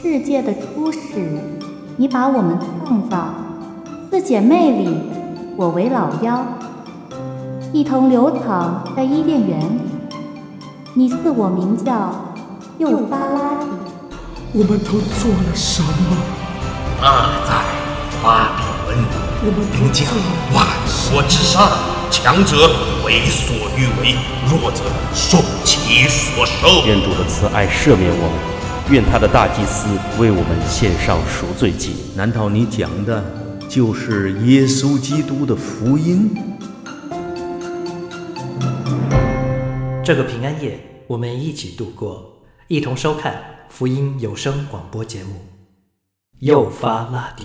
世界的初始，你把我们创造。四姐妹里，我为老幺，一同流淌在伊甸园里。你赐我名叫幼发拉底。我们都做了什么？那在巴比伦，我们兵将万国之上，强者为所欲为，弱者受其所受。愿主的慈爱赦免我们，愿他的大祭司为我们献上赎罪祭。难道你讲的就是耶稣基督的福音？这个平安夜，我们一起度过，一同收看福音有声广播节目《又发拉底》。